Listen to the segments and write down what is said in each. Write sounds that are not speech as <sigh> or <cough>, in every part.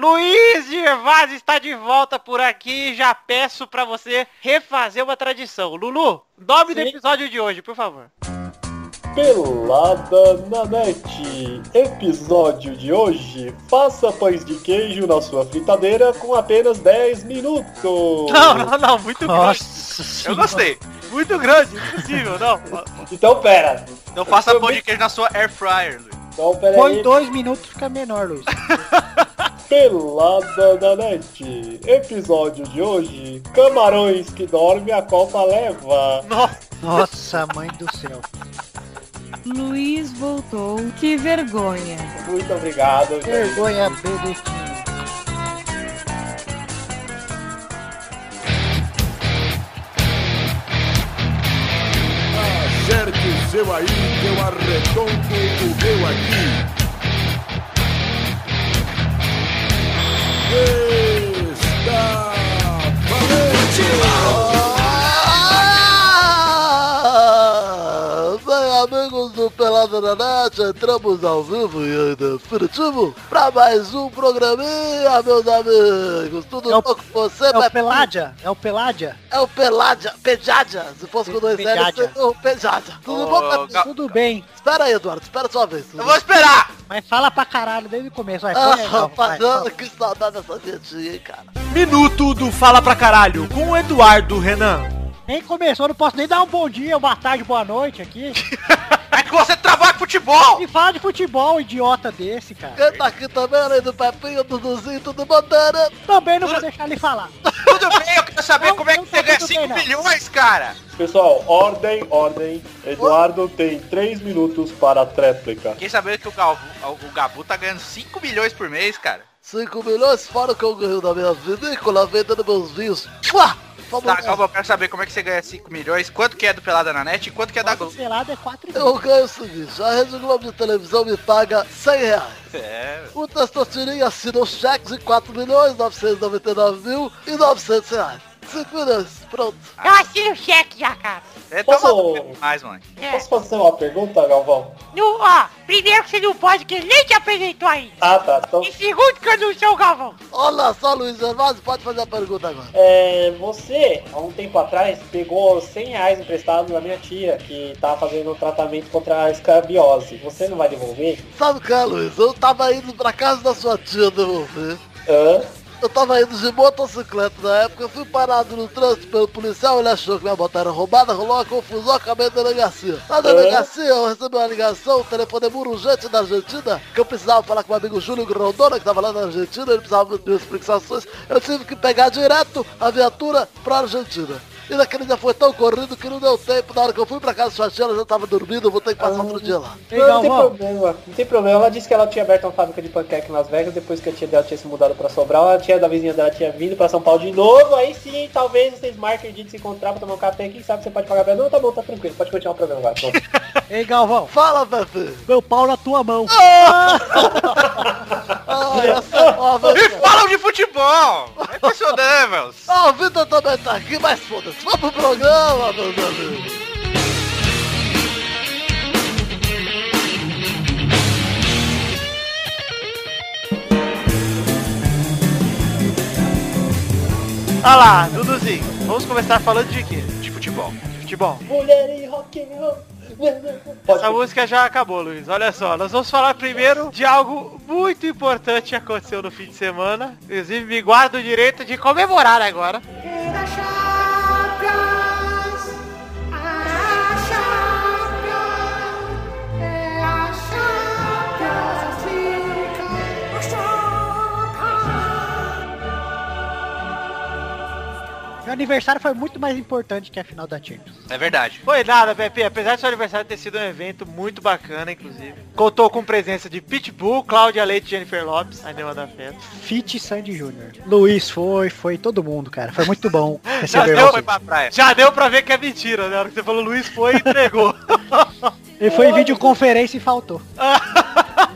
Luiz Gervásio está de volta por aqui. Já peço para você refazer uma tradição. Lulu, nome do episódio de hoje, por favor. Pelada na net. Episódio de hoje. Faça pães de queijo na sua fritadeira com apenas 10 minutos. Não, não, não, muito Nossa grande. Eu gostei. Muito grande, impossível, não. Então pera. Não faça pão de queijo na sua air fryer, Luiz. Então pera Põe aí. dois minutos fica menor, Luiz. <laughs> Pelada na net. Episódio de hoje. Camarões que dorme a Copa leva. Nossa, Nossa, mãe do céu. Luiz voltou. Que vergonha. Muito obrigado. gente. Vergonha, bebetinho. Acerte o seu aí, que eu arredondo o meu aqui. Está valente! Pelada na Net, entramos ao vivo e em definitivo para mais um programinha, meus amigos. Tudo É o- bom com você, É o? Peládia? É o Peládia? É o Peládia, Pejádia. Se fosse com dois L's, seria o Pejádia. Tudo bom, Tudo bem. Espera aí, Eduardo, espera sua vez. Eu vou esperar! Mas fala pra caralho desde o começo. Vai, Ah, então, rapaziada, que saudade dessa vinhetinha, hein, cara. Minuto do Fala Pra Caralho com o Eduardo Renan. Nem começou, não posso nem dar um bom dia, boa tarde, boa noite aqui. <laughs> É que você trabalha com futebol! E fala de futebol, idiota desse, cara. Quem tá aqui também, além do Pepinho, Duduzinho, tudo bandeira. Também não vou deixar ele falar. Tudo bem, eu quero saber Não, como é que você ganha tudo 5 bem, não. milhões, cara! Pessoal, ordem, ordem. Eduardo tem 3 minutos para a tréplica. Fiquei sabendo que o, Galvu, o Gabu tá ganhando 5 milhões por mês, cara. 5 milhões, fora o que eu ganho da minha vinícola, vendendo meus vinhos. Vamos Tá, lá. calma, eu quero saber como é que você ganha 5 milhões, quanto que é do Pelada na Net e quanto que é da Globo. Pelado é 4 Eu ganho o seguinte, a Rede Globo de televisão me paga 100 reais. É, O Testosterinha assina os cheques de 4 milhões 999 mil e 900 reais. 5 milhões, pronto. Eu assino o cheque já, cara. é Posso- tão mais, mano. É. Posso fazer uma pergunta, Galvão? No, ó, primeiro que você não pode, que ele nem te apresentou ainda. Ah, tá. Então, E segundo que eu não sou o Galvão. Olha só, Luiz Gervásio, pode fazer a pergunta agora. é, você, há um tempo atrás, pegou 100 reais emprestado da minha tia, que tava fazendo um tratamento contra a escabiose. Você não vai devolver? Sabe o que é, Luiz? Eu tava indo pra casa da sua tia devolver. Hã? Eu tava indo de motocicleta na época, fui parado no trânsito pelo policial, ele achou que minha moto era roubada, rolou uma confusão, acabei na delegacia. Na delegacia eu recebi uma ligação, um telefonema urgente da Argentina, que eu precisava falar com meu amigo Júlio Grondona, que tava lá na Argentina, ele precisava de explicações, eu tive que pegar direto a viatura pra Argentina. E naquele dia foi tão corrido que não deu tempo, na hora que eu fui pra casa sua tia, ela já tava dormindo, eu vou ter que passar outro dia lá. Não, não tem problema, não tem problema. Ela disse que ela tinha aberto uma fábrica de panqueca em Las Vegas, depois que a tia dela tinha se mudado pra Sobral, a tia da vizinha dela tinha vindo pra São Paulo de novo, aí sim, talvez vocês marquem o dia de se encontrar pra tomar um café, quem sabe você pode pagar pra ela. Não, tá bom, tá tranquilo, pode continuar o programa agora. pronto. <laughs> Ei, Galvão, Fala, Pepe! meu pau na tua mão. Ah, <laughs> essa nova, E falam de futebol! É impressionante, velho. Ah, o Vitor também tá aqui, mas foda-se. Vamos pro programa, meus amigos. Olha lá, Duduzinho. Vamos começar falando de quê? De futebol. De futebol. Mulher e rock and roll. Pode Essa música já acabou, Luiz. Olha só, nós vamos falar primeiro de algo muito importante que aconteceu no fim de semana. Inclusive, me guardo o direito de comemorar agora. Meu aniversário foi muito mais importante que a final da Champions. É verdade. Foi nada, Pepe. Apesar de seu aniversário ter sido um evento muito bacana, inclusive. Contou com presença de Pitbull, Cláudia Leite e Jennifer Lopes, a Nema da Festa. Fit Sandy Júnior. Luiz foi, foi todo mundo, cara. Foi muito bom <laughs> Já deu. Foi pra praia. já deu pra ver que é mentira, né? A hora que você falou Luiz foi e entregou. Ele <laughs> foi em videoconferência e faltou. <laughs>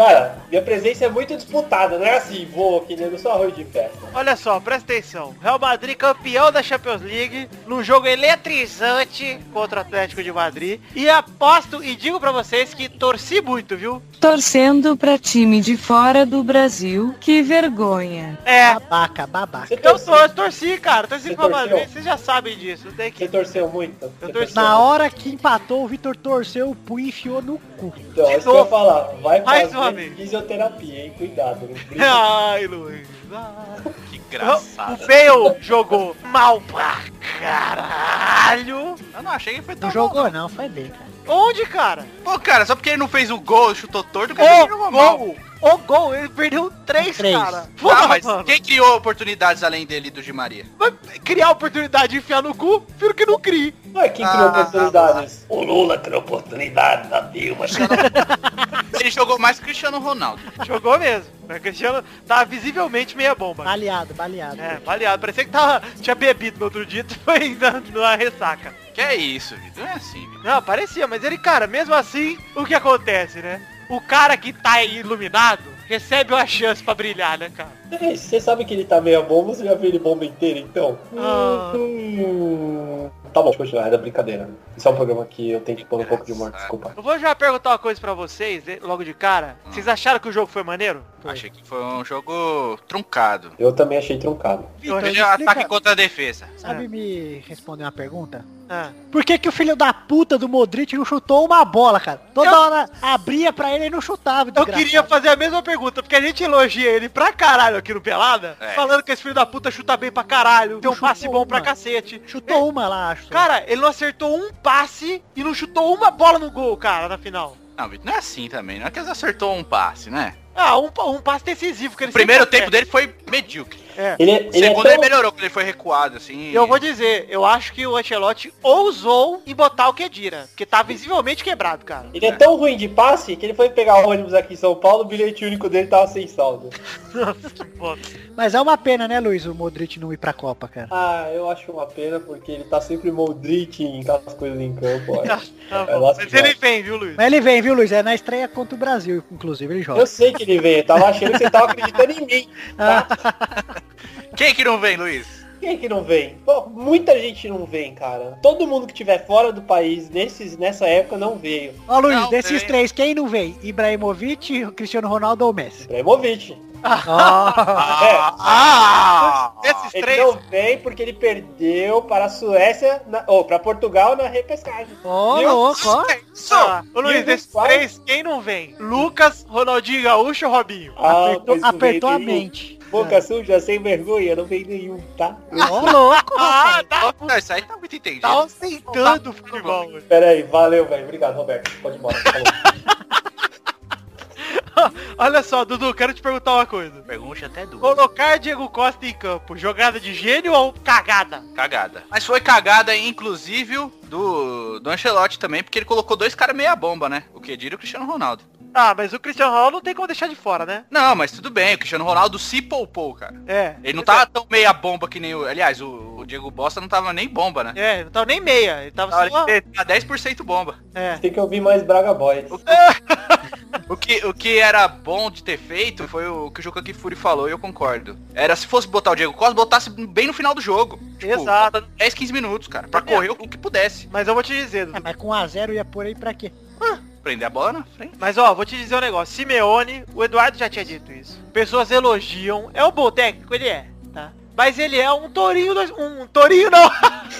Cara, minha presença é muito disputada, não é assim, vou aqui nego só arroz de festa. Olha só, presta atenção. Real Madrid campeão da Champions League, num jogo eletrizante contra o Atlético de Madrid. E aposto e digo pra vocês que torci muito, viu? Torcendo pra time de fora do Brasil. Que vergonha. É, Babaca, babaca. Você eu torço, torci, cara. Torci Você pra Madrid, vocês já sabem disso. Não tem você que... torceu muito? Eu Você torci. Na hora que empatou, o Vitor torceu o punho e enfiou no cu. Então, é isso que eu ia falar. Vai Mais uma fazer vez. fisioterapia, hein? Cuidado. Brinca. <laughs> Ai, Luiz. ai. Que O engraçado. Bale jogou mal pra caralho. Eu não achei que foi tão Não bom. jogou não, foi bem, cara. Onde, cara? Pô, cara, só porque ele não fez o gol, chutou torto, que ele O jogou mal. O gol! Ele perdeu três, Três. cara. Ah, Porra, mas mano. quem criou oportunidades além dele e do Di Maria? Vai criar oportunidade de enfiar no cu, prefiro que não crie. Não é quem criou Ah, oportunidades. O Lula criou oportunidade da Dilma. <laughs> Ele jogou mais que o Cristiano Ronaldo. Jogou mesmo. O Cristiano tava visivelmente meia bomba. Baleado, baleado. É, baleado. Parecia que tava, tinha bebido no outro dia e foi <laughs> na, numa ressaca. Que é isso, Vitor? Não é assim, Vitor. Não, parecia, mas ele, cara, mesmo assim, o que acontece, né? O cara que tá iluminado recebe uma chance pra brilhar, né, cara? Você sabe que ele tá meia bomba, você já viu ele bomba inteira, então? Ah. Hum, Tá bom, pode continuar, era brincadeira. Isso é um programa que eu tenho que pôr um pouco de humor, desculpa. Eu vou já perguntar uma coisa pra vocês, eh, logo de cara. Vocês acharam que o jogo foi maneiro? Achei que foi um jogo truncado. Eu também achei truncado. É um explica- ataque contra a defesa. Sabe me responder uma pergunta? Ah. Por que que o filho da puta do Modric não chutou uma bola, cara? Toda hora abria pra ele e não chutava. Eu queria fazer a mesma pergunta, porque a gente elogia ele pra caralho aqui no Pelada, É. falando que esse filho da puta chuta bem pra caralho, tem um chutou passe bom pra uma. cacete. Chutou uma lá, acho. Cara, ele não acertou um passe e não chutou uma bola no gol, cara, na final. Não, não é assim também. Não é que ele acertou um passe, né? Ah, um, um passe decisivo que ele O primeiro tempo dele foi medíocre. É. Ele, O ele é segundo tão... ele melhorou quando ele foi recuado, assim. E eu vou dizer, eu acho que o Ancelotti ousou em botar o Kedira, que tá visivelmente quebrado, cara. Ele é tão ruim de passe que ele foi pegar o ônibus aqui em São Paulo, o bilhete único dele tava sem saldo. <laughs> Nossa, que bosta. Mas é uma pena, né, Luiz, o Modric não ir pra Copa, cara. Ah, eu acho uma pena porque ele tá sempre Modric em aquelas coisas em campo. olha. <laughs> Tá É Mas ele vem, viu, Luiz? Mas ele vem, viu, Luiz? É na estreia contra o Brasil, inclusive, ele joga. Eu sei que ele veio, eu tava achando que você tava acreditando em mim. <laughs> Tá? Quem que não vem, Luiz? Quem que não vem? Pô, muita gente não vem, cara. Todo mundo que tiver fora do país nesses, nessa época não veio. Ó, Luiz, Não desses vem. três, quem não vem? Ibrahimovic, Cristiano Ronaldo ou Messi? Ibrahimovic. Ah! <laughs> ah! Esses Ele três. não vem porque ele perdeu para a Suécia, na- ou para Portugal na repescagem. Ó, Viu? louco, ó. Ah, ô Luiz, desses três, quem não vem? Lucas, Ronaldinho Gaúcho ou Robinho? Ah, Apertou, pois não apertou a mente. Boca suja, sem vergonha, não vem nenhum, tá? Ó, louco, Ah, tá, Não, isso aí tá muito entendido. tá ostentando o futebol. velho. Pera aí, valeu, velho. Obrigado, Roberto. Pode ir embora. Falou. <laughs> Olha só, Dudu, quero te perguntar uma coisa. Pergunte até duas. Colocar Diego Costa em campo, jogada de gênio ou cagada? Cagada. Mas foi cagada, inclusive, do, do Ancelotti também, porque ele colocou dois caras meia bomba, né? O Kedira e o Cristiano Ronaldo. Ah, mas o Cristiano Ronaldo não tem como deixar de fora, né? Não, mas tudo bem, o Cristiano Ronaldo se poupou, cara. É. Ele não tava tão meia bomba que nem o... Aliás, o, o Diego Bosta não tava nem bomba, né? É, não tava nem meia, ele tava Tava só... ele tá 10% bomba. É. Tem que ouvir mais Braga Boys. O que, o que era bom de ter feito foi o que o Juca Kifuri falou e eu concordo. Era se fosse botar o Diego Costa, botasse bem no final do jogo. Tipo, Exato. faltando 10, 15 minutos, cara. Pra correr o que pudesse. Mas eu vou te dizer. É, mas com 1x0 ia por aí pra quê? Prender a bola na frente. Mas ó, vou te dizer um negócio. Simeone, o Eduardo já tinha dito isso. Pessoas elogiam. É um bom técnico, ele é, tá? Mas ele é um tourinho, dois- um tourinho não,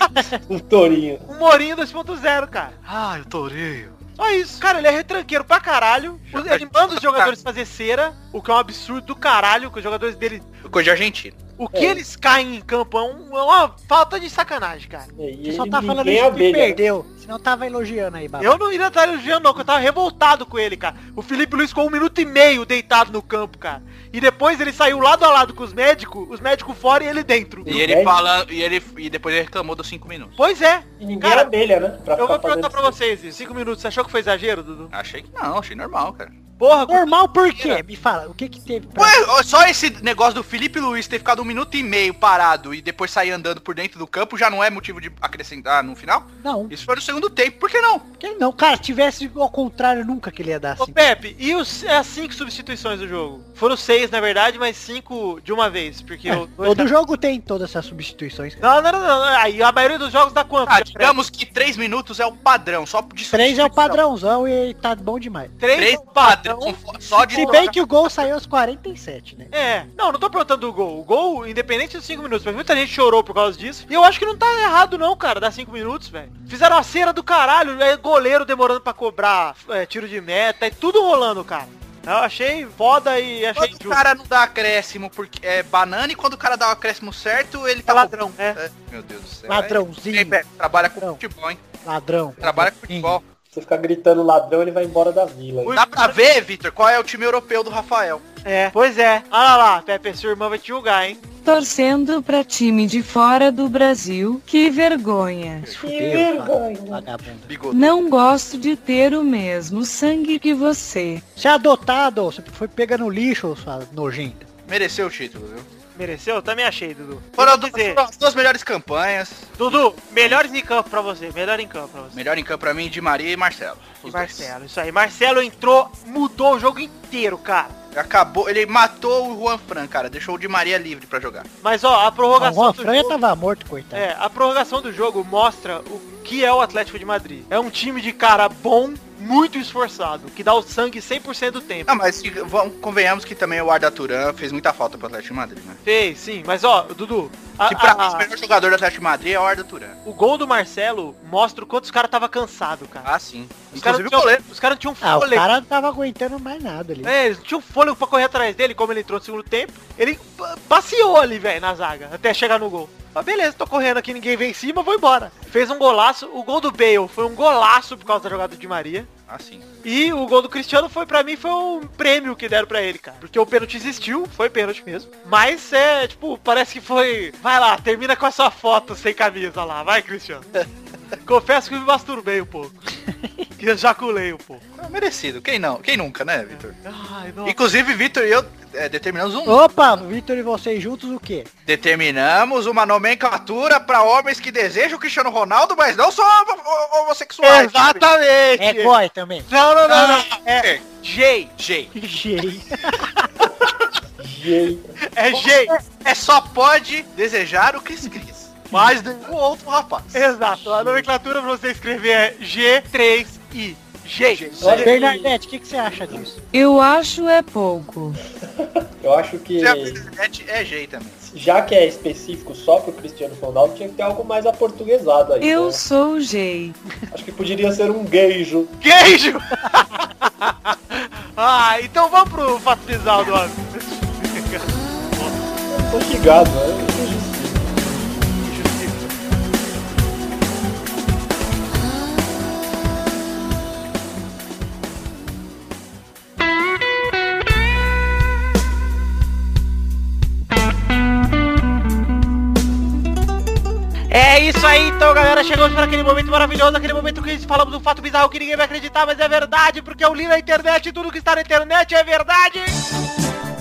<laughs> Um tourinho. um morinho 2.0, cara. Ai, o tourinho. Só isso. Cara, ele é retranqueiro pra caralho. Ele manda os jogadores fazer cera, o que é um absurdo do caralho, que os jogadores dele... Coisa de argentino. O que É. eles caem em campo é, um- é uma falta de sacanagem, cara. E Você só tá falando isso é que perdeu. Senão tava elogiando aí, Baba. Eu não iria estar elogiando não, que eu tava revoltado com ele, cara. O Felipe Luiz ficou um minuto e meio deitado no campo, cara. E depois ele saiu lado a lado com os médicos, os médicos fora e ele dentro. E ele Médio. falando. E ele e depois ele reclamou dos 5 minutos. Pois é. E ninguém Cara, abelha, né? Pra Eu vou perguntar pra vocês, isso. cinco minutos, você achou que foi exagero, Dudu? Achei que não, achei normal, cara. Porra, Normal por quê? Me fala, o que que teve pra... Ué, só esse negócio do Felipe Luiz ter ficado um minuto e meio parado e depois sair andando por dentro do campo já não é motivo de acrescentar no final? Não, Isso foi no segundo tempo, por que não? que não. Cara, tivesse ao contrário, nunca que ele ia dar Ô assim. Pepe, e os, as cinco substituições do jogo? Foram seis, na verdade, mas cinco de uma vez, porque o... dois Todo jogo tem todas essas substituições. Não, não, não, não, aí a maioria dos jogos dá quanto? Ah, digamos que 3 minutos é o padrão, só de Três é o padrãozão e tá bom demais. Três, Três é o padrão. Não, <laughs> só de Se bem que o gol saiu aos 47, né? É, não, não tô perguntando do gol. O gol, independente dos 5 minutos, mas muita gente chorou por causa disso. E eu acho que não tá errado não, cara, dar 5 minutos, velho. Fizeram a cera do caralho, é goleiro demorando pra cobrar é, tiro de meta, é tudo rolando, cara. Eu achei foda e achei Quando o cara não dá acréscimo porque é banana e quando o cara dá o acréscimo certo, ele tá É ladrão, é. É, Meu Deus do céu. Ladrãozinho. É, trabalha com Ladrão. futebol, hein? Ladrão. Trabalha com futebol. Se ficar gritando ladrão, ele vai embora da vila. Dá pra ver, Vitor, qual é o time europeu do Rafael. É, pois é. Olha lá, Pepe, sua irmã vai te julgar, hein? Torcendo pra time de fora do Brasil, que vergonha. Que vergonha. Não gosto de ter o mesmo sangue que você. Você é adotado, você foi pega no lixo, sua nojenta. Mereceu o título, viu? Mereceu? Eu também achei, Dudu. Foram, dizer, as duas melhores campanhas. Dudu, melhores em campo pra você. Melhor em campo pra você. Melhor em campo pra mim, de Maria e Marcelo. E Os dois. Marcelo, isso aí. Marcelo entrou, mudou o jogo inteiro, cara. Acabou, ele matou o Juan Fran, cara. Deixou o Di Maria livre pra jogar. Mas ó, a O prorrogação Juan do Franha jogo... tava morto, coitado. É, a prorrogação do jogo mostra o que é o Atlético de Madrid. É um time de cara bom, muito esforçado, que dá o sangue 100% do tempo. Não, mas vamos, convenhamos que também o Arda Turan fez muita falta pro Atlético de Madrid, né? Fez, sim. Mas ó, Dudu, a- Que pra a- mim, o melhor jogador do Atlético de Madrid é o Arda Turan. o gol do Marcelo mostra o quanto os caras tava cansado, cara. Ah, sim. Os caras o tinham- os caras não tinham Ah, o fôlego. cara não tava aguentando mais nada ali. É, eles não tinham fôlego pra correr atrás dele, como ele entrou no segundo tempo. Ele pa- passeou ali, velho, na zaga, até chegar no gol. Mas beleza, tô correndo aqui, ninguém vem em cima, vou embora. Fez um golaço, o gol do Bale foi um golaço por causa da jogada de Maria. Ah, sim. E o gol do Cristiano foi pra mim foi um prêmio que deram pra ele, cara. Porque o pênalti existiu, foi pênalti mesmo. Mas é, tipo, parece que foi. Vai lá, termina com a sua foto sem camisa lá, vai, Cristiano. <laughs> Confesso que me masturbei um pouco. <laughs> Que ejaculei um pouco. É merecido. Quem não? Quem nunca, né, Vitor? Ai. Inclusive, Vitor e eu é, determinamos um. Opa, Vitor e vocês juntos o quê? Determinamos uma nomenclatura pra homens que desejam o Cristiano Ronaldo, mas não homo- homossexuais. Exatamente. É goi também. Não, não, não, não. É. É J. J. Jeito. É J. É só pode desejar o Cris Cris. Mas nenhum outro rapaz. Exato. A nomenclatura pra você escrever é G3I. J. Olha, Bernadette, o que, que você acha disso? Eu acho é pouco. <laughs> Eu acho que, Se a internet é J também. já que é específico só pro Cristiano Ronaldo, tinha que ter algo mais aportuguesado aí. Eu né? sou gay. Acho que poderia ser um geijo. Queijo! <laughs> ah, então vamos pro fato bizarro do ligado, né? Isso aí, então, galera. Chegamos para aquele momento maravilhoso, aquele momento que falamos um fato bizarro que ninguém vai acreditar, mas é verdade, porque eu li na internet e tudo que está na internet é verdade.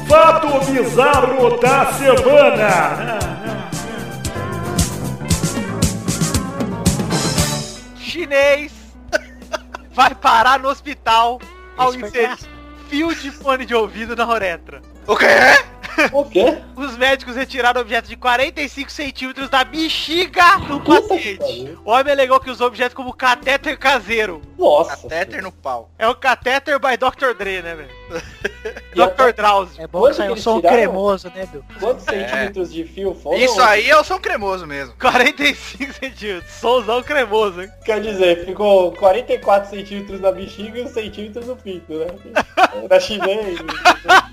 Fato bizarro da semana. Chinês vai parar no hospital ao inserir fio de fone de ouvido na uretra. O quê? O quê? Os médicos retiraram objetos de 45 centímetros da bexiga do Puta paciente. O homem alegou que usou objetos como catéter caseiro. Nossa. Catéter no pau. É o catéter by Dr. Dre, né, velho? <laughs> Dr. Drauzio. É bom Quanto que saiu um som tiraram? cremoso, né, Bill? Quantos centímetros de fio foram? Isso aí é o som cremoso mesmo. <laughs> 45 centímetros. Somzão cremoso, hein? Quer dizer, ficou 44 centímetros na bexiga e uns centímetros no pinto, né? <laughs> Da chinês.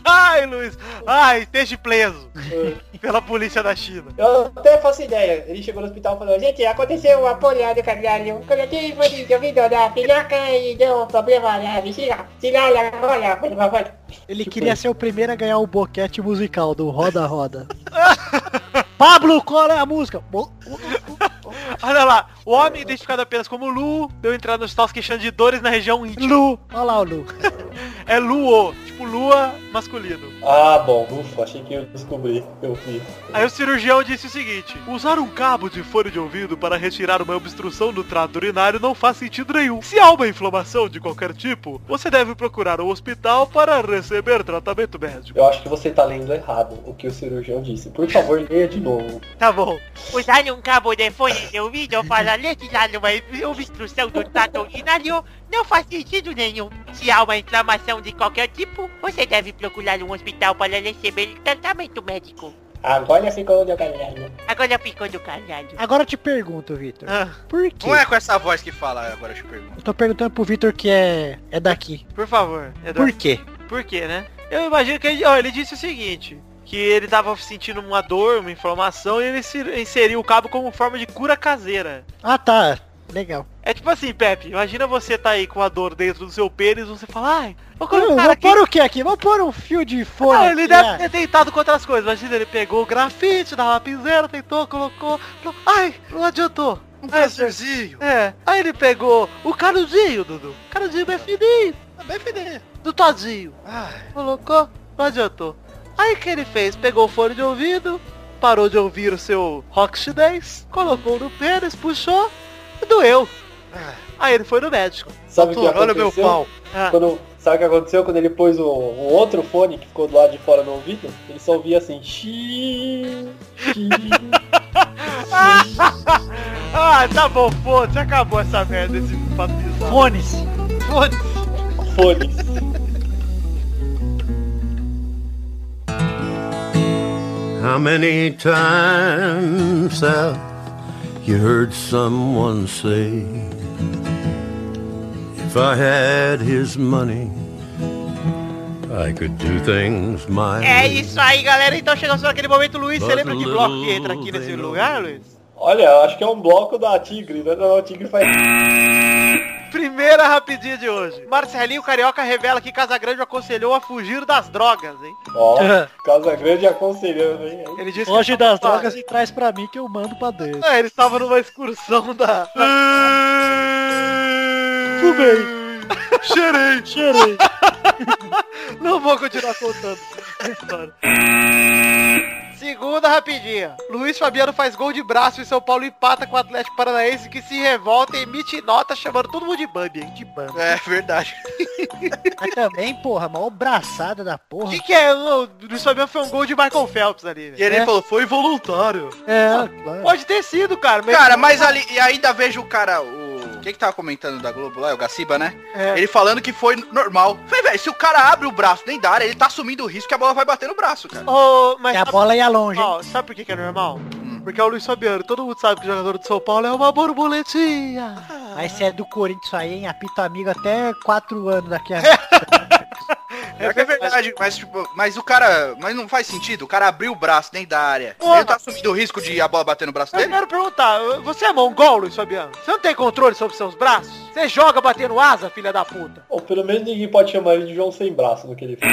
Ai, Luiz. Ai, esteja preso É. pela polícia da China. Eu até faço ideia. Ele chegou no hospital e falou, gente, aconteceu uma polhada, caralho. Coloquei fone de ouvido da filhoca e deu um problema na bexiga. Tiraram agora, por favor. Ele queria ser o primeiro a ganhar o boquete musical do Roda Roda. <laughs> Pablo, qual é a música? Bo- Olha lá, o homem identificado apenas como Lu deu entrada no hospital se queixando de dores na região íntima. Lu, olha lá o Lu. <laughs> É Luo, tipo lua masculino. Ah, bom, ufa, achei que eu descobri. Eu vi. Aí o cirurgião disse o seguinte: Usar um cabo de fone de ouvido para retirar uma obstrução no trato urinário não faz sentido nenhum. Se há uma inflamação de qualquer tipo, você deve procurar um hospital para receber tratamento médico. Eu acho que você tá lendo errado o que o cirurgião disse. Por favor, leia de novo. Tá bom. Usar um cabo de fone de ouvido para retirar uma obstrução do trato urinário Não faz sentido nenhum. Se há uma inflamação de qualquer tipo, você deve procurar um hospital para receber tratamento médico. Agora ficou do caralho. Agora ficou do caralho. Agora eu te pergunto, Vitor. Ah, Por quê? Não é com essa voz que fala agora, eu te pergunto. Eu tô perguntando pro Vitor que é, é daqui. por favor, Por Eduardo. quê? Por quê, né? Eu imagino que ele, ó, ele disse o seguinte. Que ele tava sentindo uma dor, uma inflamação, e ele se- inseriu o cabo como forma de cura caseira. Ah, tá. Legal. É tipo assim, Pepe, imagina você tá aí com a dor dentro do seu pênis, você fala, ai, vou colocar vou aqui. pôr o que aqui? Vou pôr um fio de fone. Ah, ele aqui, deve ah. ter tentado com outras coisas. Imagina, ele pegou o grafite da lapiseira, tentou, colocou. falou, Ai, não adiantou. Um Ai, prazerzinho. É. Aí ele pegou o canudinho, Dudu. Canudinho bem fininho. Bem fininho. Do todinho. Ai, Colocou, não adiantou. Aí o que ele fez? Pegou o fone de ouvido, parou de ouvir o seu rock 10, colocou no pênis, puxou e doeu. Aí ele foi no médico. Sabe o que Doutor, olha aconteceu? meu pau. Ah, Quando, sabe o que aconteceu quando ele pôs o, o outro fone que ficou do lado de fora no ouvido? Ele só ouvia assim, <laughs> ah, tá bom, foda-se, acabou essa merda, esse papo bizarro. Fones. Foda-se. fones. How many times have you heard someone say, If I had his money, I could do things my É isso aí, galera. Então chegamos naquele momento, Luiz. Você lembra que bloco que entra aqui nesse lugar, Luiz? Olha, acho que é um bloco da Tigre, né? Não, a Tigre faz... Primeira rapidinha de hoje. Marcelinho Carioca revela que Casagrande aconselhou a fugir das drogas, hein? Ó, <laughs> Casa Grande aconselhando, hein? Ele disse Hoje que das drogas e traz pra mim que eu mando pra Deus. É, ele estava numa excursão da... Fumei. Cheirei. Cheirei. <laughs> Não vou continuar contando história. Segunda rapidinha. Luiz Fabiano faz gol de braço e São Paulo empata com o Atlético Paranaense que se revolta e emite nota chamando todo mundo de Bambi, hein? De Bambi. é verdade. <laughs> Mas também, porra, maior braçada da O porra. que, que é? O Luiz Fabiano foi um gol de Michael Phelps ali, E velho. ele É. falou, foi voluntário. É, claro. Pode ter sido, cara. mas- Cara, mas ali, e ainda vejo o cara, o... Quem que tava comentando da Globo lá? É o Gaciba, né? É. Ele falando que foi normal. Falei, velho, se o cara abre o braço nem da área, ele tá assumindo o risco que a bola vai bater no braço, cara. Ô, mas Que a sabe, bola ia longe. ó, sabe por que, que é normal? Hum. Porque é o Luiz Fabiano. Todo mundo sabe que o jogador de São Paulo é uma borboletinha. Mas se é do Corinthians aí, hein? Apita amigo até 4 anos daqui a... <laughs> É, que é verdade, mas tipo, mas o cara, mas não faz sentido, o cara abriu o braço dentro da área. Porra. Ele tá assumindo o risco de a bola bater no braço Eu dele? quero perguntar, você é mongol, Luiz Fabiano? Você não tem controle sobre seus braços? Você joga batendo asa, filha da puta? Bom, pelo menos ninguém pode chamar ele de João Sem Braço no que ele fez.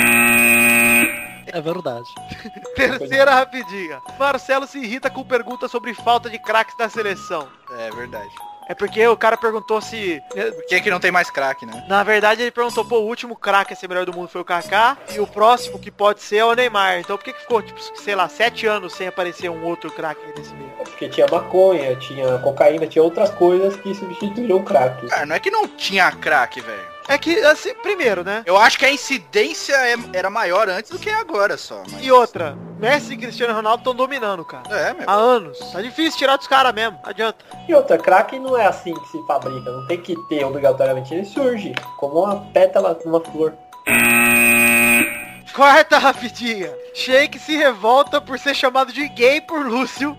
É verdade. <laughs> Terceira rapidinha. Marcelo se irrita com perguntas sobre falta de craques na seleção. É verdade. É porque o cara perguntou se... Por que que não tem mais craque, né? Na verdade, ele perguntou, pô, o último craque a ser melhor do mundo foi o Kaká, e o próximo que pode ser é o Neymar. Então por que, que ficou, tipo, sei lá, sete anos sem aparecer um outro craque nesse meio? Porque tinha maconha, tinha cocaína, tinha outras coisas que substituíram o crack. Cara, não é que não tinha craque, velho. É que, assim, primeiro, né? Eu acho que a incidência é- era maior antes do que é agora só. Mas... E outra, Messi e Cristiano Ronaldo estão dominando, cara. É, meu. Há anos. Tá difícil tirar dos caras mesmo, não adianta. E outra, crack não é assim que se fabrica, não tem que ter obrigatoriamente, ele surge como uma pétala numa flor. <laughs> Quarta rapidinha. Sheik se revolta por ser chamado de gay por Lúcio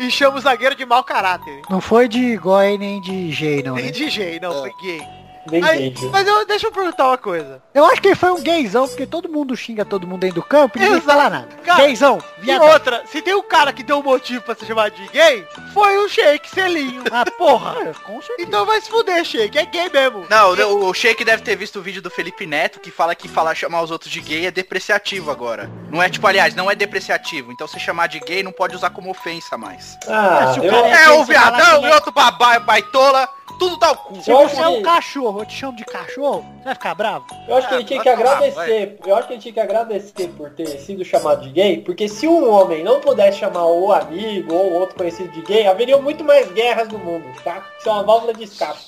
e chama o zagueiro de mau caráter. Não foi de Goi nem de Gei, não, Nem né? de gay, não, foi gay. Nem Aí, mas eu, deixa eu perguntar uma coisa. Eu acho que ele foi um gaysão, porque todo mundo xinga todo mundo dentro do campo e ninguém Exato. fala nada. Cara, gaysão, E viado. outra, se tem um cara que deu um motivo pra ser chamado de gay, foi o Sheik Selinho. Ah, porra, <laughs> com certeza. Então vai se fuder, Sheik, é gay mesmo. Não, o, o Sheik deve ter visto o vídeo do Felipe Neto que fala que falar chamar os outros de gay é depreciativo agora. Não é tipo, aliás, não é depreciativo. Então se chamar de gay não pode usar como ofensa mais. Ah, se o eu, É fala viadão que e é- outro babá, baitola, tudo dá o cu. Se Eu você é um cachorro, eu te chamo de cachorro, você vai ficar bravo? eu acho que ele tinha que vai tomar, agradecer. Eu acho que ele tinha que agradecer por ter sido chamado de gay, porque se um homem não pudesse chamar o amigo ou outro conhecido de gay, haveriam muito mais guerras no mundo, tá? Isso é uma válvula de escape.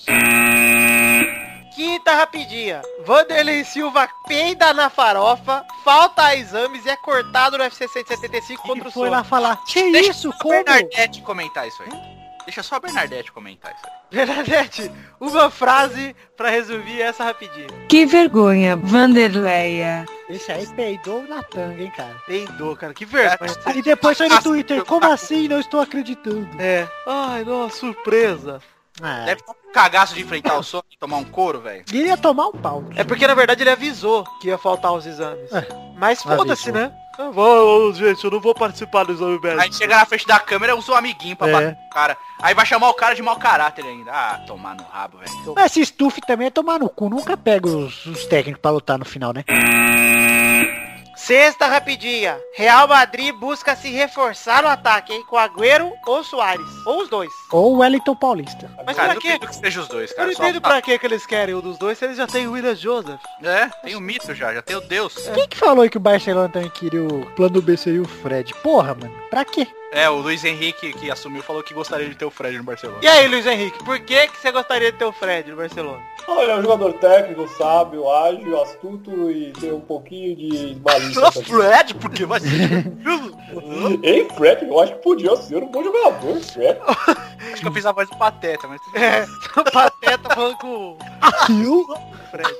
Quinta rapidinha. Vanderlei Silva peida na farofa, falta a exames e é cortado no UFC 175 contra Ele o foi Sono. lá falar, que Deixa isso, o como? Bernadette comentar isso aí. Deixa só a Bernadette comentar isso aí. Bernadette, uma frase pra resumir essa rapidinho. Que vergonha, Vanderleia. Esse aí peidou na tanga, hein, cara. Peidou, cara, que vergonha. E depois foi no Twitter, como assim? Não estou acreditando. É. Ai, nossa, surpresa. Ah, Deve estar com cagaço de enfrentar o sono e tomar um couro, velho. iria tomar um pau. É porque, na verdade, ele avisou que ia faltar os exames. É. Mas foda-se, né? Vou, gente, eu não vou participar do exame médico. Aí chega na frente da câmera, usa o amiguinho pra É. bater o cara. Aí vai chamar o cara de mau caráter ainda. Ah, tomar no rabo, velho. Mas esse stuff também é tomar no cu. Nunca pega os, os técnicos pra lutar no final, né? Sexta rapidinha. Real Madrid busca se reforçar no ataque, hein? Com Agüero ou Soares. Ou os dois. Ou o Wellington Paulista. Mas cara, pra não quê? que seja os dois, Eu cara. não Só- entendo pra que que eles querem um dos dois se eles já têm o William Joseph. É, tem o mito já, já tem o Deus. Quem que falou que o Barcelona também queria o plano B seria o Fred? Porra, mano. Pra quê? É, o Luiz Henrique que assumiu falou que gostaria de ter o Fred no Barcelona. E aí, Luiz Henrique, por que, que você gostaria de ter o Fred no Barcelona? Olha, é um jogador técnico, sábio, ágil, astuto e tem um pouquinho de malícia. também. Fred, porque vai ser. Ei, Fred, eu acho que podia ser um bom jogador, Fred. <laughs> Acho que eu fiz a voz do Pateta, mas tudo bem. É, o Pateta falando com o <laughs> Fred.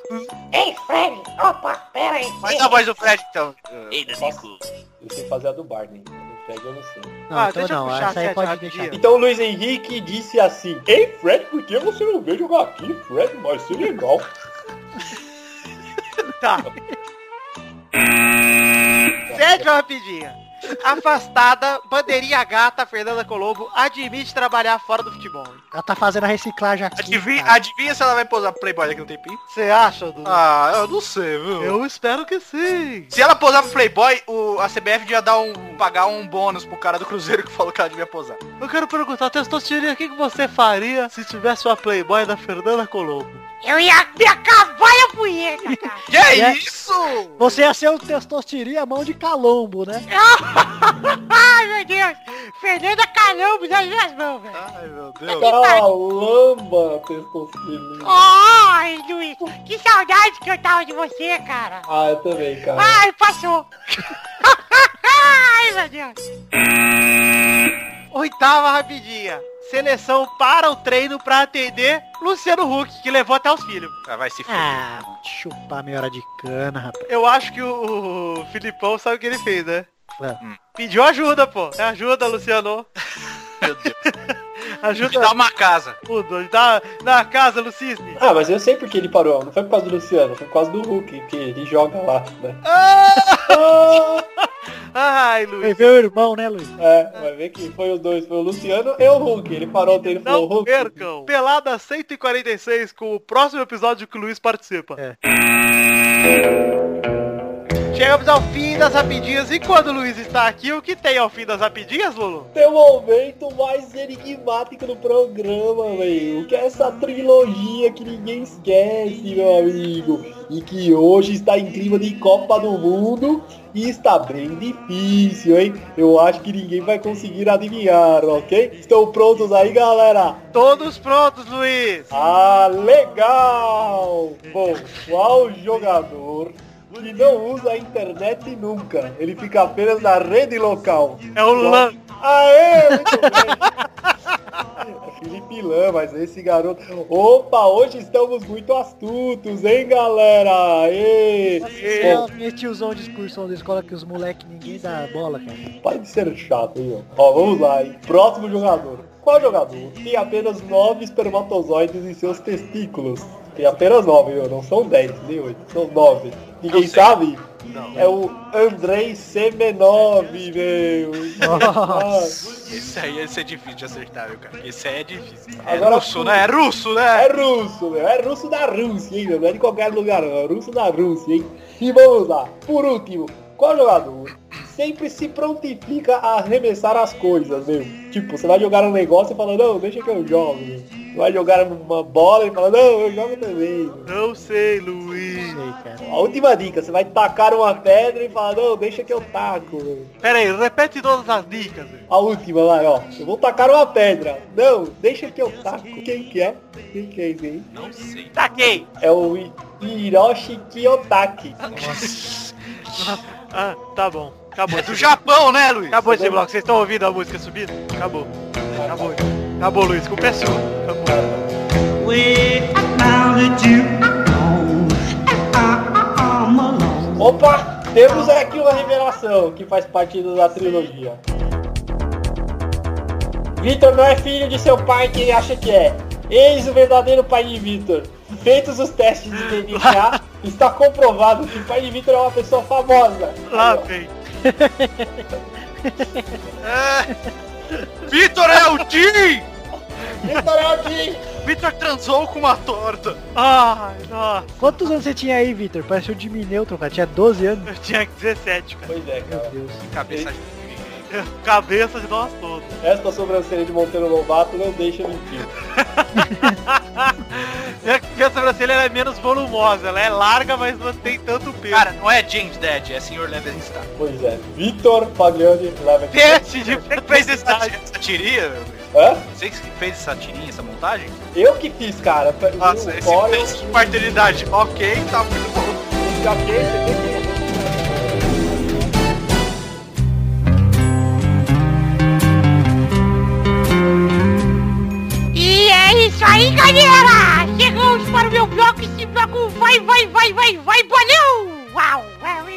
Ei, Fred! Opa, pera aí. Faz a voz do Fred, então. Ei, Danico. Eu sei fazer a do Barney. Fred eu não sei. Não, Ah, então deixa não. puxar Essa aí pode rapidinho. deixar. Então o Luiz Henrique disse assim, Ei, Fred, por que você não veio jogar aqui, Fred? Vai ser legal. <laughs> Tá. <laughs> Sétima rapidinha. Afastada, bandeirinha gata, Fernanda Colombo admite trabalhar fora do futebol. Ela tá fazendo a reciclagem aqui. Adivinha, adivinha se ela vai posar pro Playboy daqui um tempinho? Você acha, Dudu? Ah, eu não sei, viu? Eu espero que sim. Se ela posar pro Playboy, o, a CBF devia dar um, pagar um bônus pro cara do Cruzeiro que falou que ela devia posar. Eu quero perguntar, Testostirinha, o que, que você faria se tivesse uma Playboy da Fernanda Colombo? Eu ia me acabar a punheta, cara. Que é isso? Você ia ser o testosteria mão de calombo, né? Ai, <laughs> meu Deus. Fernanda Calombo nas minhas mãos, velho. Ai, meu Deus. Caramba, testosterona. Ai, Luiz, que saudade que eu tava de você, cara. Ah, eu também, cara. Ai, passou. <laughs> Ai, meu Deus. Oitava rapidinha. Seleção para o treino pra atender Luciano Huck, que levou até os filhos. Ah, vai se fuder. Ah, chupar meia hora de cana, rapaz. Eu acho que o, o Filipão sabe o que ele fez, né? É. Pediu ajuda, pô. Ajuda, Luciano. <laughs> Meu Deus. Me Ajuda. dá uma casa. Tudo. Dá na casa, Lucisne. Ah, mas eu sei porque ele parou. Não foi por causa do Luciano, foi por causa do Hulk, que ele joga lá, né? <laughs> Ai, Luiz. Foi ver o irmão, né, Luiz? É, vai ver que foi os dois, foi o Luciano e o Hulk. Ele parou o treino e falou, Hulk. percam. Pelada 146 com o próximo episódio que o Luiz participa. É. Chegamos ao fim das rapidinhas e quando o Luiz está aqui, o que tem ao fim das rapidinhas, Lulu? Tem o momento mais enigmático do programa, velho. Que é essa trilogia que ninguém esquece, meu amigo. E que hoje está em clima de Copa do Mundo e está bem difícil, hein? Eu acho que ninguém vai conseguir adivinhar, ok? Estão prontos aí, galera? Todos prontos, Luiz. Ah, legal! Bom, qual jogador que não usa a internet nunca? Ele fica apenas na rede local. É o Lan. Aê, muito bem. É <laughs> Felipe Lã, mas esse garoto... Opa, hoje estamos muito astutos, hein, galera? Aê! É Bom, o tiozão de excursão da escola que os moleques ninguém dá bola, cara. para de ser chato, hein, ó. Ó, vamos lá, hein? Próximo jogador. Qual jogador tem apenas nove espermatozoides em seus testículos? Tem apenas nove, viu? Não são dez, nem oito. São nove. Ninguém sabe? Não. É o Andrei Semenov, meu. Nossa. Esse aí ia ser difícil de acertar, viu, cara? Esse aí é difícil. É Agora russo, tu- né? É russo, né? É russo, meu. É russo da Rússia, hein, meu. Não é de qualquer lugar, não. É russo da Rússia, hein. E vamos lá. Por último, qual jogador sempre se prontifica a arremessar as coisas, meu? Tipo, você vai jogar um negócio e fala, não, deixa que eu jogo, meu. Vai jogar uma bola e fala, não, eu jogo também, meu. Não sei, Luiz. Sei, cara. A última dica, você vai tacar uma pedra e fala, não, deixa que eu taco, meu. Pera aí, repete todas as dicas. velho. A última lá, ó. Eu vou tacar uma pedra. Não, deixa que eu taco. Quem que é? Quem que é esse aí? Não sei. Taquei. É o Hiroshi Kiyotaki. <laughs> Ah, tá bom. Acabou. É do Japão, né, Luiz? Acabou esse bloco. Vocês estão ouvindo a música subindo? Acabou. Acabou. Acabou, Luiz. Culpa é sua. Acabou. Opa, temos aqui uma revelação que faz parte da trilogia. Vitor não é filho de seu pai que ele acha que é. Eis o verdadeiro pai de Vitor. Feitos os testes de <laughs> DNA, está comprovado que o pai de Vitor é uma pessoa famosa. Lá vem. Vitor é o Tim! Vitor é o Jim. Vitor transou com uma torta. Ai, nossa. Quantos anos você tinha aí, Vitor? Parece o Jimmy Neutron, cara. Tinha 12 anos. Eu tinha 17, cara. Pois é, Meu cara. Deus. Cabeça de <laughs> Cabeça de nós todos. Esta sobrancelha de Monteiro Lobato não deixa mentir. <laughs> Minha, minha sobrancelha ela é menos volumosa. Ela é larga, mas não tem tanto peso. Cara, não é James Dead, é Sr. Levenstein. Pois é. Vitor Pagliani leva teste de <laughs> fez essa, tirinha? Hã? Você que fez essa tirinha, essa montagem? Eu que fiz, cara. Nossa, esse fez de paternidade. Ok, tá muito bom. ok, você tem que- é isso aí, galera! Chegamos para o meu bloco, esse bloco vai, vai, vai, vai, vai! Uau, uau, uau.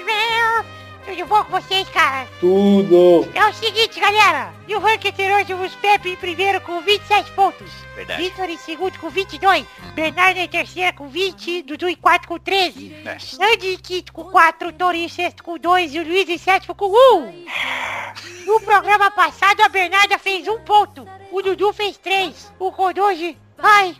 Tudo bom com vocês, cara? Tudo. É o seguinte, galera. No ranking anterior tivemos Pepe em primeiro com 27 pontos. Verdade. Vitor em segundo com 22. Bernardo em terceira com 20. Dudu em quarto com 13. É. Sandy em quinto com 4. Torinho em sexto com 2. E o Luiz em sétimo com 1. <sighs> No programa passado, a Bernarda fez um ponto. O Dudu fez 3. O Kodoji... Ai...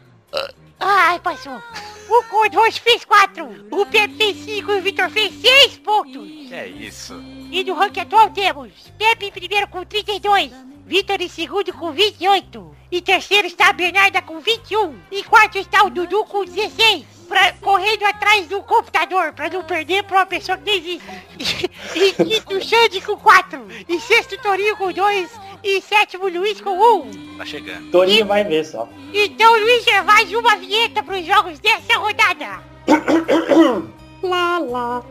Ai, passou. O Kodoji fez 4. O Pepe fez 5 e o Vitor fez 6 pontos. É isso. E no ranking atual temos Pepe em primeiro com 32, Vitor em segundo com 28. Em terceiro está a Bernarda com 21. Em quarto está o Dudu com 16. Pra, correndo atrás do computador pra não perder pra uma pessoa que nem existe. <laughs> E, quinto o Xande com 4. Em sexto Torinho com 2. E sétimo Luiz com 1. Tá chegando. Torinho vai ver só. Então Luiz faz uma vinheta pros jogos dessa rodada. <coughs> lá, lá.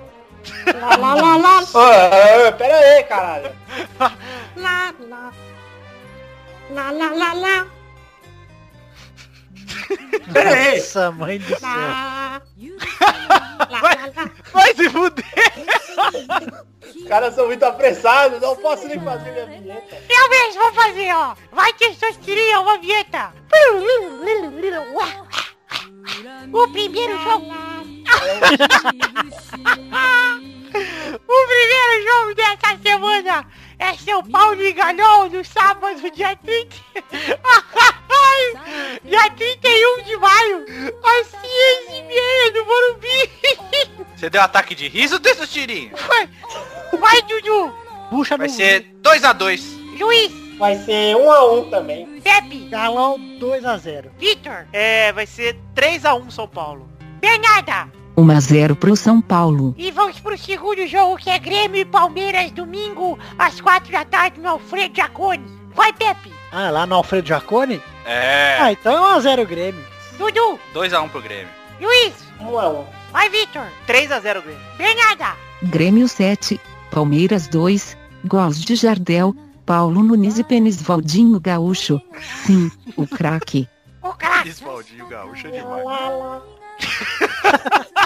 Lá, lá, lá, lá. <laughs> Pera aí, caralho. <laughs> Lá, lá. Lá, lá, lá, lá. Pera aí. Nossa, mãe do céu. Lá. Lá, lá, lá. Vai se fuder. <laughs> Os caras são muito apressados, não posso nem fazer minha vinheta. Eu mesmo vou fazer, ó. Vai ter suas tirinhas, uma vinheta. O primeiro jogo... o primeiro jogo dessa semana é São Paulo e Galol no sábado, dia 30. <laughs> dia 31 de maio, às 6 e meia do Morumbi. Você deu ataque de riso desse tirinho? Vai, vai, Dudu. Puxa Vai no ser 2x2. Luiz, Vai ser um a um também. Pepe, galão 2x0. Vitor, É, vai ser 3x1 São Paulo. Bernarda. 1 a 0 pro São Paulo. E vamos pro segundo jogo que é Grêmio e Palmeiras, domingo, às 4 da tarde, no Alfredo Jacone. Vai, Pepe. Ah, lá no Alfredo Jacone? É. Ah, então é 1x0 Grêmio. Dudu, 2x1 pro Grêmio. Luiz, Um a um. vai, Vitor. 3x0 Grêmio. Bernarda, Grêmio 7, Palmeiras 2, gols de Jardel, Paulo Nunes e Penis Valdinho Gaúcho. Sim, o craque. o craque. Isvaldinho Gaúcho é demais. <laughs>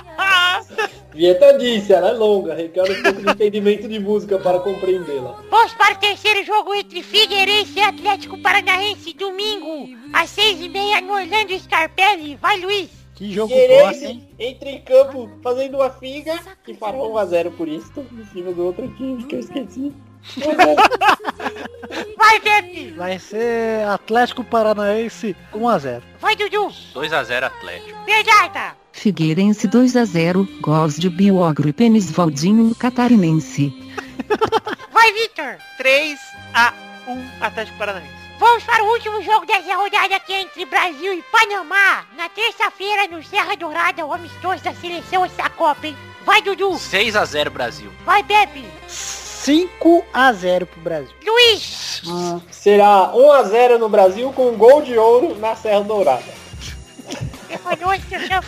Vinheta disse, ela é longa, requer um pouco de entendimento de música para compreendê-la. Vamos para o terceiro jogo entre Figueirense e Atlético Paranaense, domingo, às 6 e meia no Orlando Scarpelli. Vai, Luiz. Que jogo hein? Figueirense entra em campo fazendo uma figa e fará 1 a 0 por isso, em cima do outro time que eu esqueci. 1 a 0. Vai, Pepe. Vai ser Atlético Paranaense 1x0. Vai, Dudu. 2x0 Atlético. Bernarda. Figueirense 2 a 0, gols de Biogro e Penis Valdinho Catarinense. <laughs> Vai, Vitor. 3x1 Atlético Paranaense. Vamos para o último jogo dessa rodada aqui entre Brasil e Panamá. Na terça-feira, no Serra Dourada, o amistoso da seleção essa Copa, hein? Vai, Dudu. 6x0 Brasil. Vai, Pepe. 5x0 pro Brasil. Luiz. Será 1 a 0 no Brasil com um gol de ouro na Serra Dourada.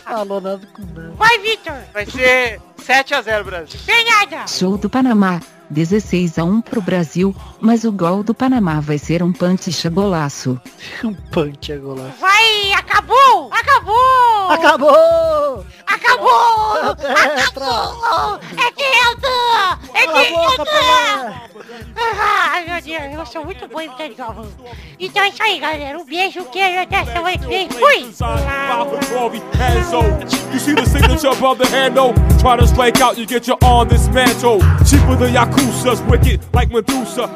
Falou nada com nada. Vai, Vitor. Vai ser 7x0 Brasil. Bernarda. Show do Panamá, 16 a 1 pro Brasil, mas o gol do Panamá vai ser um panticha golaço. <laughs> Um punch é golaço. Vai, acabou! Acabou! Acabou! Acabou! Tetra! <laughs> Acabou! É Delta! É Cala a boca, Delta! Pelé! Ai, meu Deus, eu sou muito bom imitando Galvão. Então é isso aí, galera. Um beijo, queijo, até semana que vem. Fui! You see the signature above the handle. Try to strike out, you get your arm dismantled. Cheaper than Yakuza's wicked, like Medusa.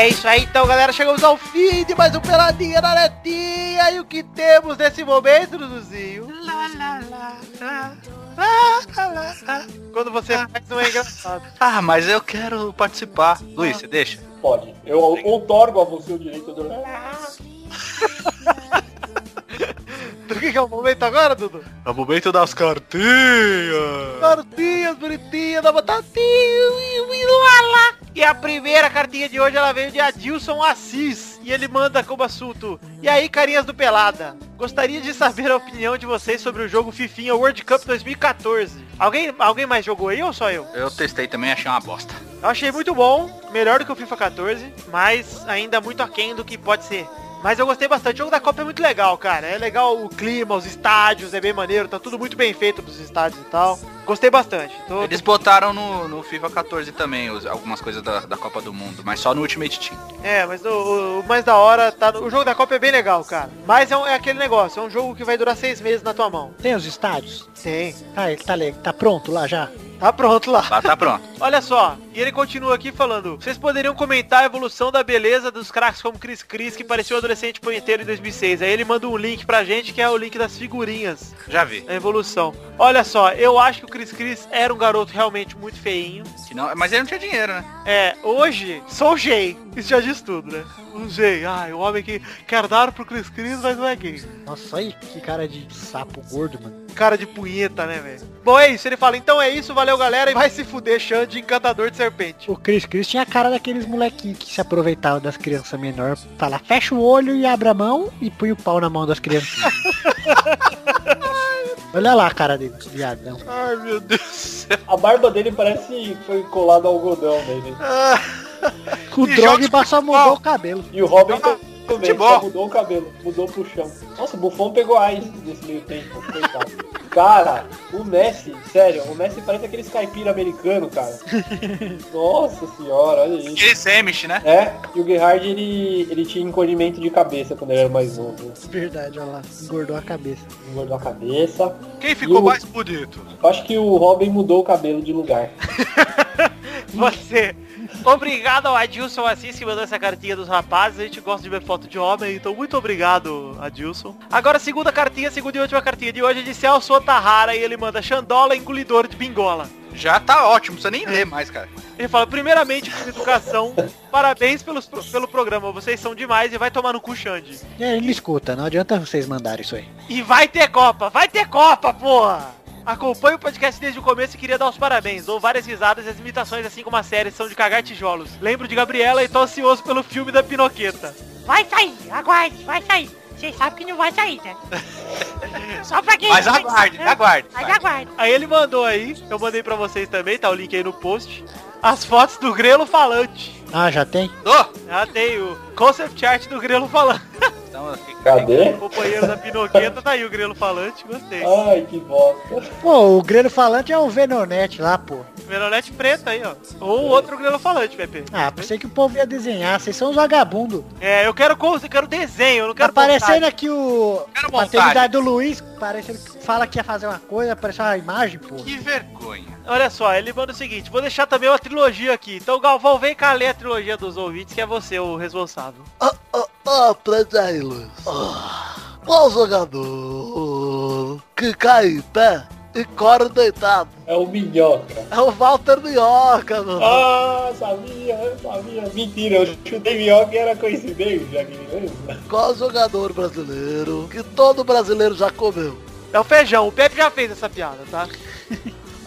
É isso aí, então, galera. Chegamos ao fim de mais um Peladinha na Netinha. E o que temos nesse momento, Duduzinho? Quando você faz, não é engraçado. Ah, mas eu quero participar. Luiz, você deixa? Pode. Eu outorgo a você o direito do... O que que é o momento agora, Dudu? É o momento das cartinhas. Cartinhas bonitinhas da batatinha. E a primeira cartinha de hoje ela veio de Adilson Assis. E ele manda como assunto. E aí, carinhas do Pelada? Gostaria de saber a opinião de vocês sobre o jogo Fifinha World Cup 2014. Alguém, alguém mais jogou aí ou só eu? Eu testei também, achei uma bosta. Eu achei muito bom, melhor do que o FIFA 14, mas ainda muito aquém do que pode ser. Mas eu gostei bastante. O jogo da Copa é muito legal, cara. É legal o clima, os estádios, é bem maneiro. Tá tudo muito bem feito pros estádios e tal. Gostei bastante. Tô- Eles botaram no, no FIFA 14 também os- algumas coisas da, da Copa do Mundo, mas só no Ultimate Team. É, mas o, o- o mais da hora tá. no- O jogo da Copa é bem legal, cara. Mas é, um- é aquele negócio, é um jogo que vai durar seis meses na tua mão. Tem os estádios? Tem. Ah, ele tá, tá pronto lá já? Tá pronto lá. Lá tá pronto. <laughs> Olha só, e ele continua aqui falando, vocês poderiam comentar a evolução da beleza dos craques como Chris Chris, que parecia um adolescente punheteiro em 2006. Aí ele manda um link pra gente, que é o link das figurinhas, Já vi. a evolução. Olha só, eu acho que o Chris Chris era um garoto realmente muito feinho. Que não- mas ele não tinha dinheiro, né? É, hoje, sou gay. Isso já diz tudo, né? Um gay. Ai, o homem que quer dar pro Chris Chris, mas não é gay. Nossa, olha que cara de sapo gordo, mano. Cara de punheta, né, velho? Bom, é isso. Ele fala, então é isso, valeu, galera. E vai se fuder, Xande, encantador de serpente. O Chris Chris tinha a cara daqueles molequinhos que se aproveitavam das crianças menores. Fala, fecha o olho e abre a mão e põe o pau na mão das crianças. <laughs> Olha lá a cara dele, viadão. Ai, meu Deus do céu. A barba dele parece que foi colado ao algodão dele. <laughs> O E Drogba só mudou o cabelo. E o Robin Só mudou o cabelo, mudou pro chão. Nossa, o Buffon pegou AIDS nesse meio tempo, coitado. Cara, o Messi, sério, o Messi parece aqueles caipira americano, cara. <laughs> Nossa senhora, olha isso. Aquele Semish, né? É, e o Gerhard, ele, ele tinha encolhimento de cabeça quando ele era mais novo. Verdade, olha lá. Engordou a cabeça. Engordou a cabeça. Quem ficou o- mais bonito? Eu acho que o Robin mudou o cabelo de lugar. <laughs> Você. Obrigado ao Adilson Assis que mandou essa cartinha dos rapazes. A gente gosta de ver foto de homem, então muito obrigado, Adilson. Agora, segunda cartinha, segunda e última cartinha de hoje é de Celso Otahara e ele manda Xandola engolidor de bingola. Já tá ótimo, não precisa nem ler mais, cara. Ele fala, primeiramente, por educação, parabéns pelos, pelo programa, vocês são demais e vai tomar no cu, Xande. É, ele me escuta, não adianta vocês mandarem isso aí. E vai ter Copa, vai ter Copa, porra! Acompanho o podcast desde o começo e queria dar os parabéns. Dou várias risadas e as imitações, assim como a série, são de cagar tijolos. Lembro de Gabriela e tô ansioso pelo filme da Pinoqueta. Vai sair, aguarde, vai sair. Vocês sabem que não vai sair, né? <laughs> Só pra quem... Mas aguarde, aguarde. Mas aguarde. Aí ele mandou aí, eu mandei pra vocês também, tá o link aí no post. As fotos do grelo falante. Ah, já tem? Tô. Já tem o concept art do grelo falante. Então, Cadê? Companheiro da Pinoqueta, tá aí o grelo falante, gostei. Ai, que bosta. Pô, o grelo falante é o Venonete lá, pô. Veronete preta aí, ó. Ou outro grelo falante, Pepe. Ah, pensei que o povo ia desenhar, vocês são os vagabundos. É, eu quero eu quero desenho, eu não Tá quero aparecendo montagem. aqui o... Quero a paternidade do Luiz, parece ele fala que ia fazer uma coisa, apareceu uma imagem, pô. Que vergonha. Olha só, ele manda o seguinte, vou deixar também uma trilogia aqui. Então, Galvão, vem cá ler a trilogia dos ouvintes, que é você o responsável. Ah, ah, ah, prende aí, Luiz. Ah, qual jogador que cai em pé e corre deitado? É o Minhoca. É o Walter Minhoca, mano. Ah, sabia, sabia. Mentira, eu chutei Minhoca e era coincidência. Qual jogador brasileiro que todo brasileiro já comeu? É o feijão, o Pepe já fez essa piada, tá?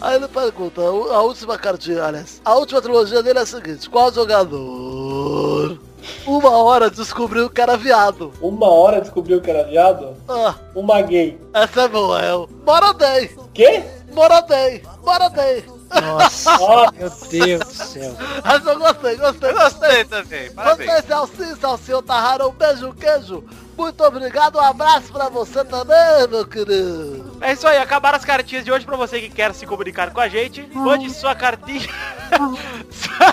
Aí ele pergunta, a última cartinha, aliás, a última trilogia dele é a seguinte, qual jogador Uma hora descobriu que era viado. Uma hora descobriu que era viado? Ah, Uma gay. essa é boa, é o Moradei. Quê? Moradei. Moradei. Nossa, <laughs> Ó, meu Deus do céu. Mas eu gostei, gostei. Gostei também, parabéns. Gostei, Salsicha, Salsinho Tarrara. Um beijo, queijo. Muito obrigado. Um abraço pra você também, meu querido. É isso aí, acabaram as cartinhas de hoje pra você que quer se comunicar com a gente. Mande sua cartinha. <laughs>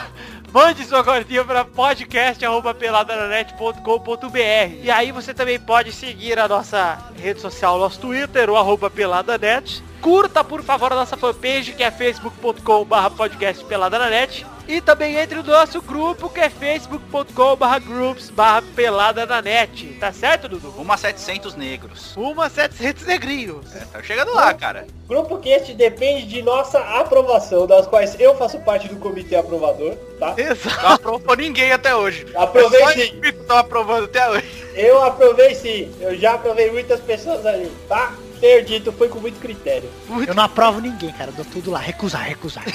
Mande sua cartinha para podcast.peladananet.com.br E aí você também pode seguir a nossa rede social, nosso Twitter, o arroba peladanet. Curta, por favor, a nossa fanpage, que é facebook.com.br podcast peladananet. E também entre no nosso grupo, que é facebook.com.br groups barra pelada na net. Tá certo, Dudu? Uma 700 negros. Uma 700 negrinhos. É, tá chegando lá, cara. Grupo que este depende de nossa aprovação, das quais eu faço parte do comitê aprovador, tá? Exato. Não aprovou ninguém até hoje. Aprovei É só sim. que estão aprovando até hoje. Eu aprovei sim. Eu já aprovei muitas pessoas ali, tá? Ter dito, foi com muito critério. Eu não aprovo ninguém, cara. Eu dou tudo lá. Recusar, recusar. <laughs>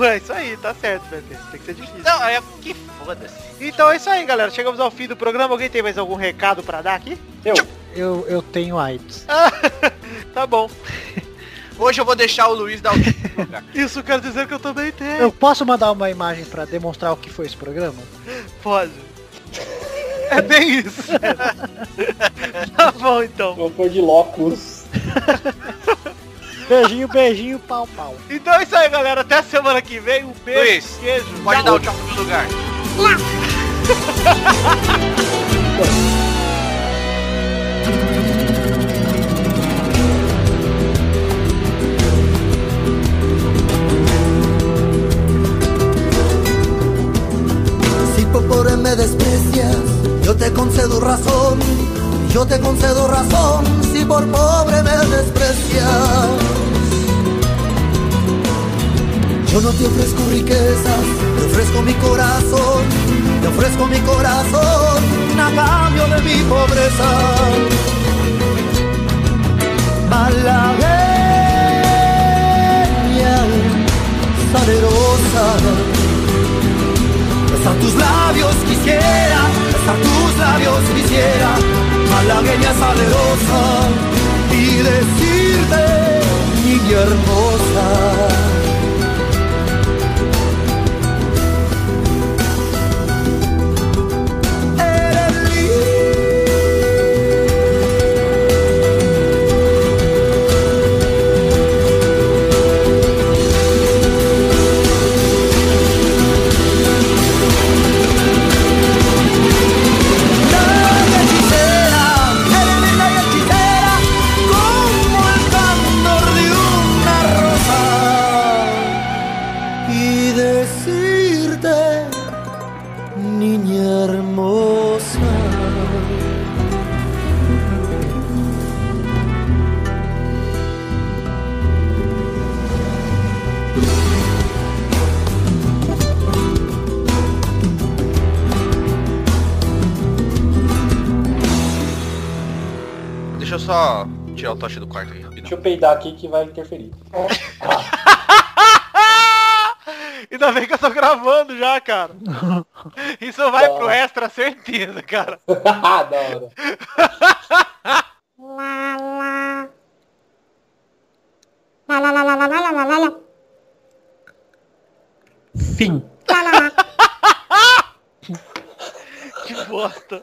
É isso aí, tá certo, Pepe. Tem que ser difícil. Não, é que foda-se. Então é isso aí, galera. Chegamos ao fim do programa. Alguém tem mais algum recado pra dar aqui? Eu. Eu, eu tenho AIDS. <laughs> Tá bom. Hoje eu vou deixar o Luiz dar o. <laughs> Isso quer dizer que eu também tenho. Eu posso mandar uma imagem pra demonstrar o que foi esse programa? Pode. É bem isso. <laughs> tá bom, então. Vou pôr de locus. Beijinho, beijinho, pau, pau. Então é isso aí, galera. Até a semana que vem. Um beijo, Luiz, queijo. Pode tchau. dar o tchau no meu lugar. Si por pobre me desprecias, yo te concedo razón. Yo te concedo razón si por pobre me desprecias. Yo no te ofrezco riquezas, te ofrezco mi corazón. Te ofrezco mi corazón a cambio de mi pobreza. Malagueña, salerosa. Besar tus labios quisiera, besar tus labios quisiera, malagueña salerosa, y decirte, niña hermosa. peidar aqui que vai interferir. <laughs> Ainda bem que eu tô gravando já, cara. <laughs> Isso vai não. pro extra, certeza, cara. <laughs> da hora. Fim. que bosta.